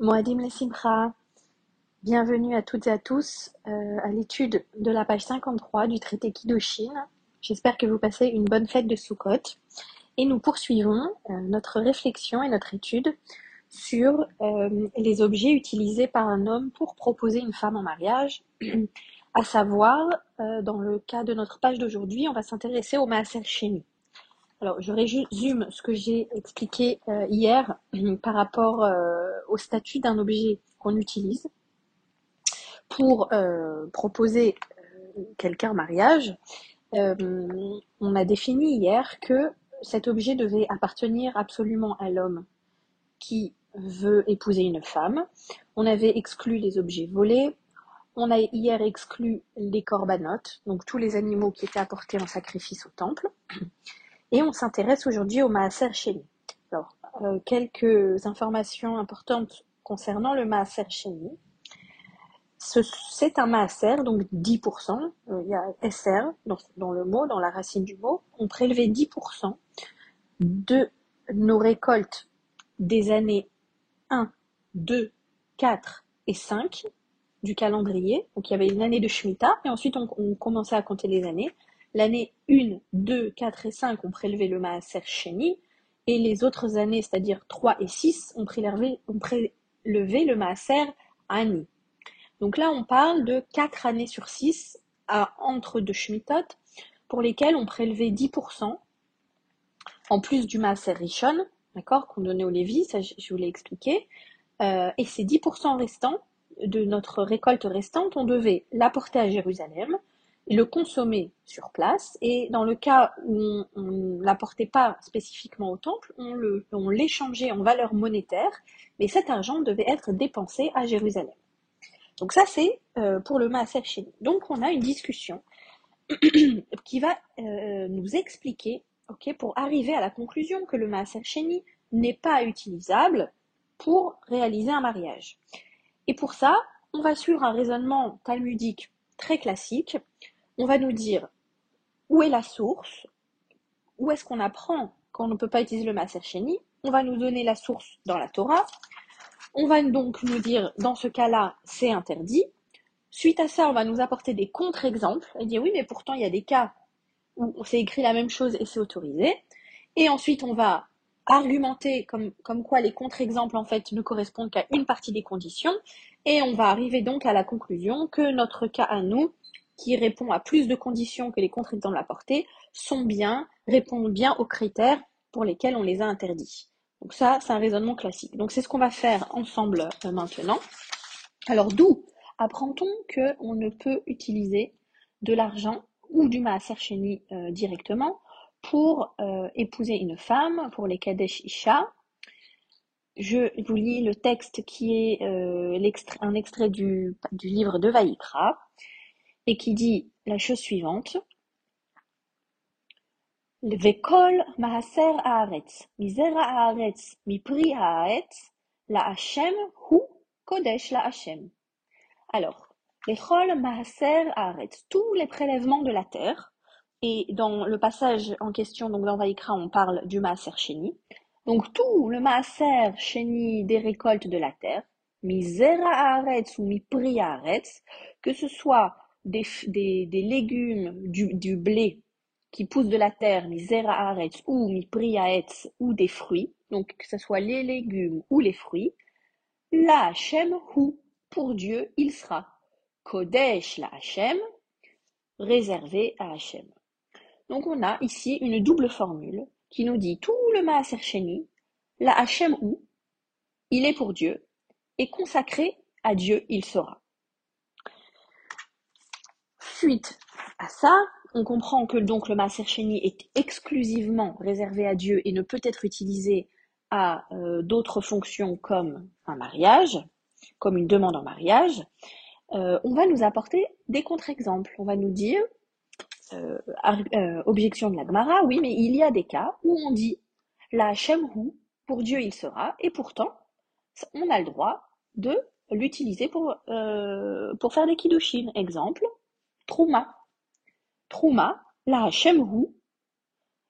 Moadim Lesimcha, bienvenue à toutes et à tous euh, à l'étude de la page 53 du traité Kiddushin. J'espère que vous passez une bonne fête de Sukkot et nous poursuivons euh, notre réflexion et notre étude sur euh, les objets utilisés par un homme pour proposer une femme en mariage. à savoir, dans le cas de notre page d'aujourd'hui, on va s'intéresser au Maaser Sheni. Alors, je résume ce que j'ai expliqué hier par rapport au statut d'un objet qu'on utilise pour euh, proposer quelqu'un en mariage. on a défini hier que cet objet devait appartenir absolument à l'homme qui veut épouser une femme. On avait exclu les objets volés. On a hier exclu les corbanotes, donc tous les animaux qui étaient apportés en sacrifice au temple. Et on s'intéresse aujourd'hui au Maaser Sheni. Euh, quelques informations importantes concernant le Maaser Sheni. C'est un Maaser, donc 10%, euh, il y a SR dans, le mot, dans la racine du mot. On prélevait 10% de nos récoltes des années 1, 2, 4 et 5 du calendrier. Donc il y avait une année de Shemitah et ensuite on, on commençait à compter les années. L'année 1, 2, 4 et 5 ont prélevé le Maaser Sheni, et les autres années, c'est-à-dire 3 et 6, ont prélevé, le Maaser Ani. Donc là, on parle de 4 années sur 6 à entre deux Shmitot, pour lesquelles on prélevait 10%, en plus du Maaser Rishon, d'accord, qu'on donnait au Lévi, ça je vous l'ai expliqué, euh, et ces 10% restants, de notre récolte restante, on devait l'apporter à Jérusalem, le consommer sur place. Et dans le cas où on ne l'apportait pas spécifiquement au temple, on, l'échangeait en valeur monétaire, mais cet argent devait être dépensé à Jérusalem. Donc ça, c'est euh, pour le Maaser Sheni. Donc on a une discussion qui va euh, nous expliquer, ok, pour arriver à la conclusion que le Maaser Sheni n'est pas utilisable pour réaliser un mariage. Et pour ça, on va suivre un raisonnement talmudique très classique on va nous dire où est la source, où est-ce qu'on apprend quand on ne peut pas utiliser le Maaser Sheni. On va nous donner la source dans la Torah. On va donc nous dire, dans ce cas-là, c'est interdit. Suite à ça, on va nous apporter des contre-exemples et dire oui, mais pourtant il y a des cas où c'est écrit la même chose et c'est autorisé. Et ensuite, on va argumenter comme, comme quoi les contre-exemples en fait ne correspondent qu'à une partie des conditions. Et on va arriver donc à la conclusion que notre cas à nous qui répond à plus de conditions que les contre-exemples apportés sont bien, répondent bien aux critères pour lesquels on les a interdits. Donc ça, c'est un raisonnement classique. Donc c'est ce qu'on va faire ensemble euh, maintenant. Alors d'où apprend-on qu'on ne peut utiliser de l'argent ou du maaser sheni euh, directement pour euh, épouser une femme, pour les kadesh isha? Je vous lis le texte qui est un extrait du, du livre de Vaïkra et qui dit la chose suivante. Haaretz, misera haaretz, mipri haaretz, la Hashem hu kodesh la Hashem. Alors, Vekol maaser haaretz, tous les prélèvements de la terre, et dans le passage en question, donc dans Vaikra, on parle du maaser sheni. Donc tout le maaser sheni des récoltes de la terre, misera haaretz ou mipri haaretz, que ce soit des, légumes, du, blé qui pousse de la terre, mi zera ou mi priaetz, ou des fruits, donc que ce soit les légumes ou les fruits, la Hachem hu, pour Dieu, il sera. Kodesh la Hachem, réservé à Hachem. Donc on a ici une double formule qui nous dit tout le Maaser Sheni, la Hachem hu, il est pour Dieu, et consacré à Dieu il sera. Suite à ça, on comprend que donc le Maaser Sheni est exclusivement réservé à Dieu et ne peut être utilisé à euh, d'autres fonctions comme un mariage, comme une demande en mariage. Euh, on va nous apporter des contre-exemples. On va nous dire, euh, objection de la Gemara, oui, mais il y a des cas où on dit la Shemhu, pour Dieu il sera, et pourtant, on a le droit de l'utiliser pour, pour faire des kiddushin. Exemple, Trouma. Trouma, la Hachemhu.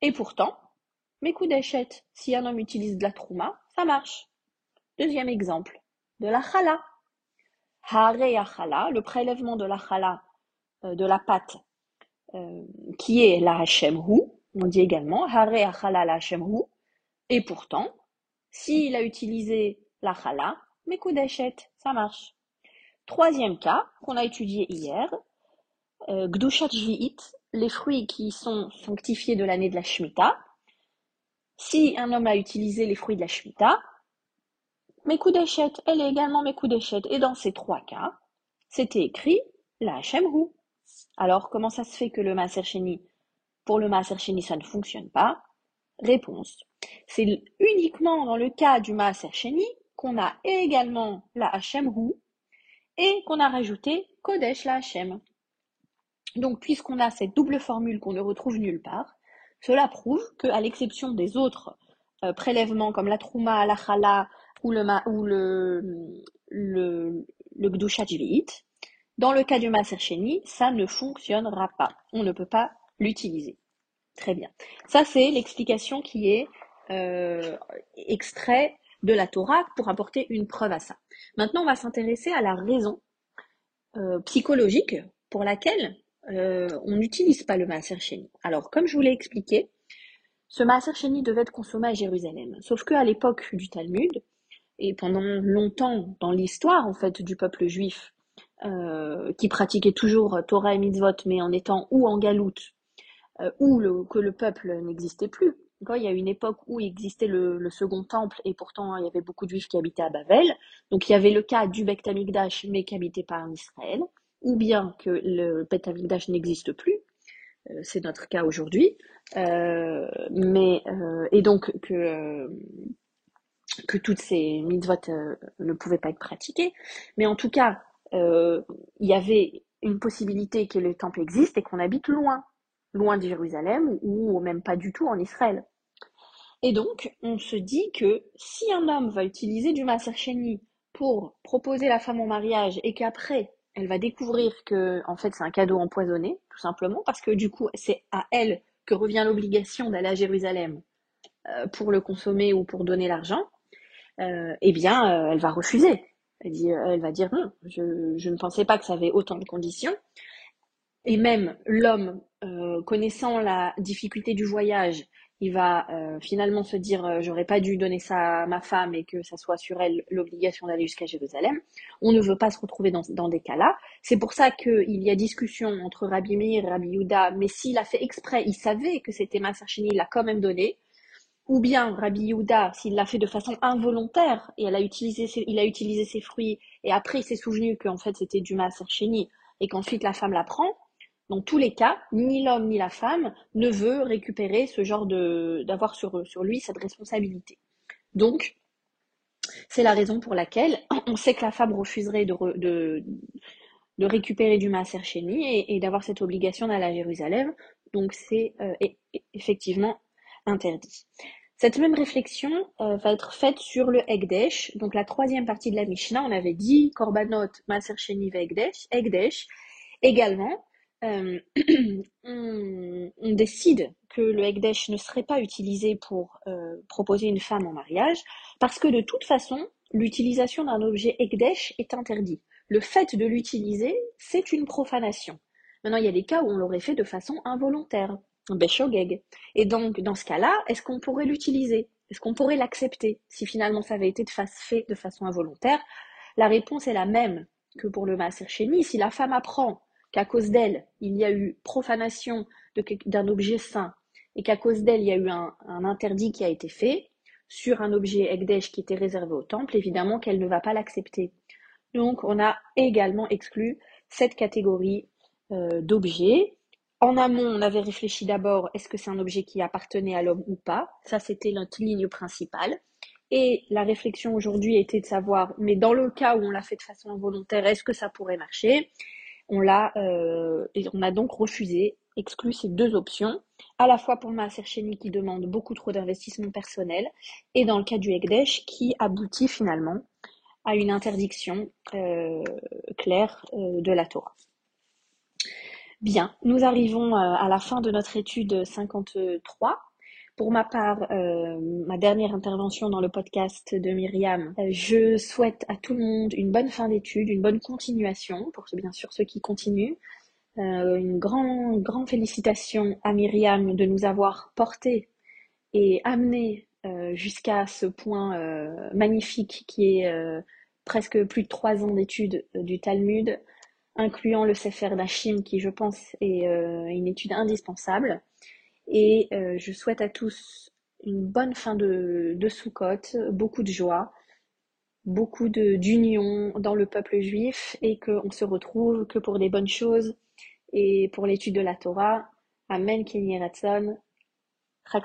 Et pourtant, mes coups d'échette, si un homme utilise de la Trouma, ça marche. Deuxième exemple. de la chala. Hare le prélèvement de la chala, euh, de la pâte, euh, qui est la Hashem Hu, on dit également Hare achala la Hashem Hu, et pourtant, s'il a utilisé la chala, Mekudeshet, ça marche. Troisième cas qu'on a étudié hier, euh, Gdushat les fruits qui sont sanctifiés de l'année de la Shemitah. Si un homme a utilisé les fruits de la Shemitah, Mekudeshet, elle est également Mekudeshet. Et dans ces trois cas, c'était écrit la Hashemhu. Alors, comment ça se fait que le Maaser pour le Maaser ça ne fonctionne pas? Réponse. C'est uniquement dans le cas du Maaser qu'on a également la Hashemhu et qu'on a rajouté Kodesh la Hashem. Donc, puisqu'on a cette double formule qu'on ne retrouve nulle part, cela prouve qu'à l'exception des autres euh, prélèvements comme la Trouma, la Chala ou le, ou le, le, le dans le cas du Maser ça ne fonctionnera pas. On ne peut pas l'utiliser. Très bien. Ça, c'est l'explication qui est euh, extrait de la Torah pour apporter une preuve à ça. Maintenant, on va s'intéresser à la raison euh, psychologique pour laquelle euh, on n'utilise pas le Maaser Sheni. Alors, comme je vous l'ai expliqué, ce Maaser Sheni devait être consommé à Jérusalem. Sauf qu'à l'époque du Talmud, et pendant longtemps dans l'histoire en fait du peuple juif, euh, qui pratiquait toujours Torah et mitzvot, mais en étant ou en galoute, euh, ou que le peuple n'existait plus. il y a une époque où existait le, second temple et pourtant il y avait beaucoup de juifs qui habitaient à Babel. Donc il y avait le cas du Beth mais qui habitait pas en Israël ou bien que le Beth n'existe plus, euh, c'est notre cas aujourd'hui, euh, euh, et donc que que toutes ces mitzvot ne pouvaient pas être pratiquées, mais en tout cas, il y avait une possibilité que le temple existe et qu'on habite loin, loin de Jérusalem ou même pas du tout en Israël. Et donc, on se dit que si un homme va utiliser du Maser pour proposer la femme en mariage et qu'après elle va découvrir que en fait c'est un cadeau empoisonné, tout simplement, parce que du coup c'est à elle que revient l'obligation d'aller à Jérusalem euh, pour le consommer ou pour donner l'argent, euh, eh bien euh, elle va refuser. Elle, va dire non, je, ne pensais pas que ça avait autant de conditions. Et même l'homme, connaissant la difficulté du voyage il va euh, finalement se dire euh, j'aurais pas dû donner ça à ma femme et que ça soit sur elle l'obligation d'aller jusqu'à Jérusalem. On ne veut pas se retrouver dans, dans des cas-là. C'est pour ça qu'il y a discussion entre Rabbi Meir et Rabbi Yuda, mais s'il a fait exprès, il savait que c'était Massachini, il l'a quand même donné. Ou bien Rabbi Yuda, s'il l'a fait de façon involontaire et elle a utilisé il a utilisé ses fruits et après il s'est souvenu qu'en fait c'était du Massachini et qu'ensuite la femme la prend, dans tous les cas, ni l'homme ni la femme ne veut récupérer ce genre de d'avoir sur, sur lui cette responsabilité. Donc, c'est la raison pour laquelle on sait que la femme refuserait de, de, récupérer du Maaser Chéni et, d'avoir cette obligation d'aller à Jérusalem. Donc, c'est euh, effectivement interdit. Cette même réflexion euh, va être faite sur le Egdesh, donc la troisième partie de la Mishnah. On avait dit Korbanot, Maaser Sheni, Egdesh. Egdesh. Également, euh, on, décide que le Hekdesh ne serait pas utilisé pour euh, proposer une femme en mariage, parce que de toute façon, l'utilisation d'un objet Hekdesh est interdit. Le fait de l'utiliser, c'est une profanation. Maintenant, il y a des cas où on l'aurait fait de façon involontaire, Beshogeg. Et donc, dans ce cas-là, est-ce qu'on pourrait l'utiliser? Est-ce qu'on pourrait l'accepter? Si finalement ça avait été de fait de façon involontaire La réponse est la même que pour le Maaser Si la femme apprend qu'à cause d'elle, il y a eu profanation d'un objet saint et qu'à cause d'elle, il y a eu un, interdit qui a été fait sur un objet Ekdesh qui était réservé au temple, évidemment qu'elle ne va pas l'accepter. Donc, on a également exclu cette catégorie euh, d'objets. En amont, on avait réfléchi d'abord, est-ce que c'est un objet qui appartenait à l'homme ou pas? Ça, c'était notre ligne principale. Et la réflexion aujourd'hui était de savoir, mais dans le cas où on l'a fait de façon involontaire, est-ce que ça pourrait marcher? On l'a, euh, a donc refusé, exclu ces deux options, à la fois pour Maaser qui demande beaucoup trop d'investissement personnel, et dans le cas du Ekdesh qui aboutit finalement à une interdiction euh, claire euh, de la Torah. Bien, nous arrivons à la fin de notre étude 53. Pour ma part, euh, ma dernière intervention dans le podcast de Myriam, euh, je souhaite à tout le monde une bonne fin d'études, une bonne continuation, pour bien sûr ceux qui continuent. Euh, une grande, félicitation à Myriam de nous avoir porté et amené jusqu'à ce point magnifique qui est presque plus de trois ans d'études du Talmud, incluant le Sefer d'Achim qui je pense est une étude indispensable. Et euh, je souhaite à tous une bonne fin de, de beaucoup de joie, beaucoup d'union dans le peuple juif et qu'on se retrouve que pour des bonnes choses et pour l'étude de la Torah. Amen, Kenny Ratson, Chag